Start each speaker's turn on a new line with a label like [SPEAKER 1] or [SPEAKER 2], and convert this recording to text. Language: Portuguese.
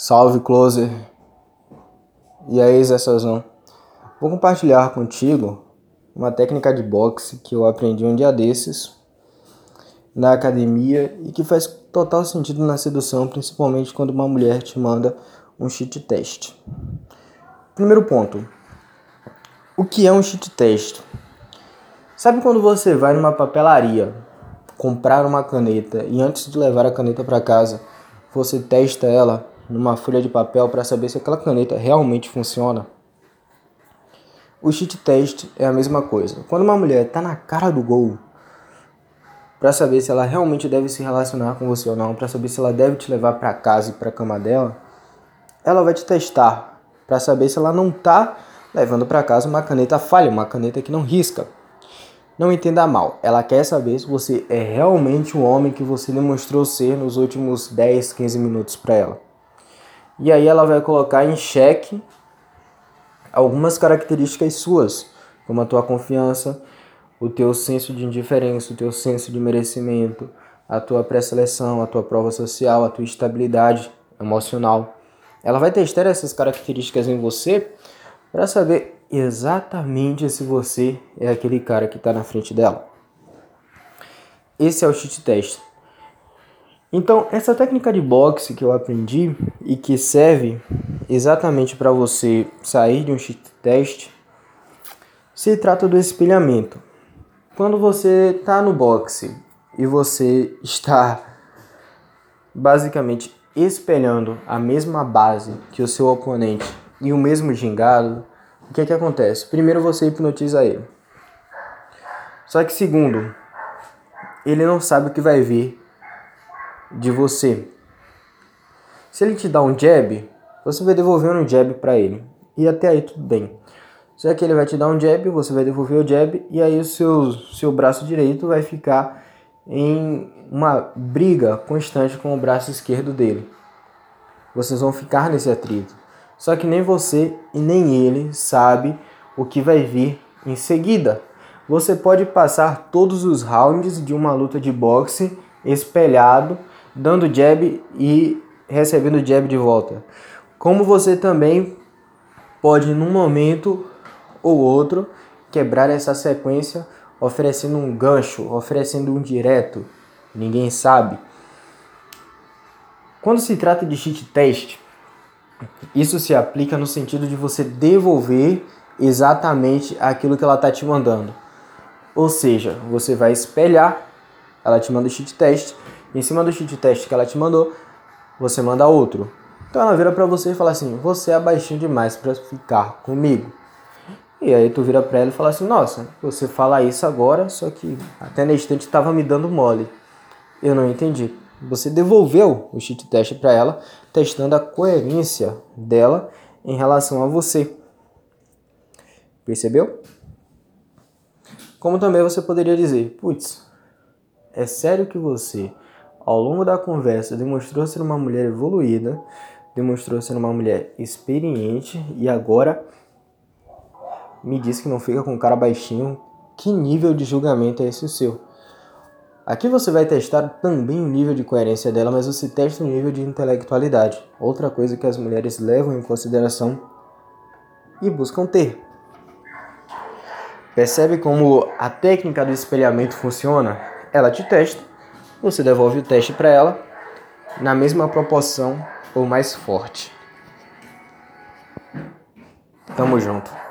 [SPEAKER 1] Salve Closer! E aí, Zé Sazão? Vou compartilhar contigo uma técnica de boxe que eu aprendi um dia desses na academia e que faz total sentido na sedução, principalmente quando uma mulher te manda um cheat test. Primeiro ponto: o que é um cheat test? Sabe quando você vai numa papelaria comprar uma caneta e antes de levar a caneta para casa, você testa ela numa folha de papel para saber se aquela caneta realmente funciona. O cheat test é a mesma coisa. Quando uma mulher está na cara do gol, para saber se ela realmente deve se relacionar com você ou não, para saber se ela deve te levar para casa e para cama dela, ela vai te testar para saber se ela não está levando para casa uma caneta falha, uma caneta que não risca. Não entenda mal, ela quer saber se você é realmente o homem que você demonstrou ser nos últimos 10, 15 minutos para ela. E aí ela vai colocar em xeque algumas características suas, como a tua confiança, o teu senso de indiferença, o teu senso de merecimento, a tua pré-seleção, a tua prova social, a tua estabilidade emocional. Ela vai testar essas características em você para saber exatamente se você é aquele cara que está na frente dela. Esse é o cheat test. Então, essa técnica de boxe que eu aprendi e que serve exatamente para você sair de um cheat test se trata do espelhamento. Quando você está no boxe e você está basicamente espelhando a mesma base que o seu oponente e o mesmo gingado, o que, é que acontece? Primeiro você hipnotiza ele. Só que segundo, ele não sabe o que vai vir de você. Se ele te dá um jab, você vai devolver um jab para ele. E até aí tudo bem. Só que ele vai te dar um jab, você vai devolver o jab e aí o seu, seu braço direito vai ficar em uma briga constante com o braço esquerdo dele. Vocês vão ficar nesse atrito. Só que nem você e nem ele sabe o que vai vir em seguida. Você pode passar todos os rounds de uma luta de boxe espelhado dando jab e recebendo jab de volta. Como você também pode, num momento ou outro, quebrar essa sequência oferecendo um gancho, oferecendo um direto. Ninguém sabe. Quando se trata de cheat test, isso se aplica no sentido de você devolver exatamente aquilo que ela está te mandando. Ou seja, você vai espelhar, ela te manda o cheat test, em cima do cheat teste que ela te mandou, você manda outro. Então ela vira para você e fala assim: "Você é baixinho demais para ficar comigo". E aí tu vira para ela e fala assim: "Nossa, você fala isso agora, só que até na instante estava me dando mole". Eu não entendi. Você devolveu o cheat teste para ela, testando a coerência dela em relação a você. Percebeu? Como também você poderia dizer: "Putz, é sério que você ao longo da conversa, demonstrou ser uma mulher evoluída, demonstrou ser uma mulher experiente e agora me diz que não fica com cara baixinho. Que nível de julgamento é esse o seu? Aqui você vai testar também o nível de coerência dela, mas você testa o nível de intelectualidade. Outra coisa que as mulheres levam em consideração e buscam ter. Percebe como a técnica do espelhamento funciona? Ela te testa você devolve o teste para ela na mesma proporção ou mais forte. Tamo junto.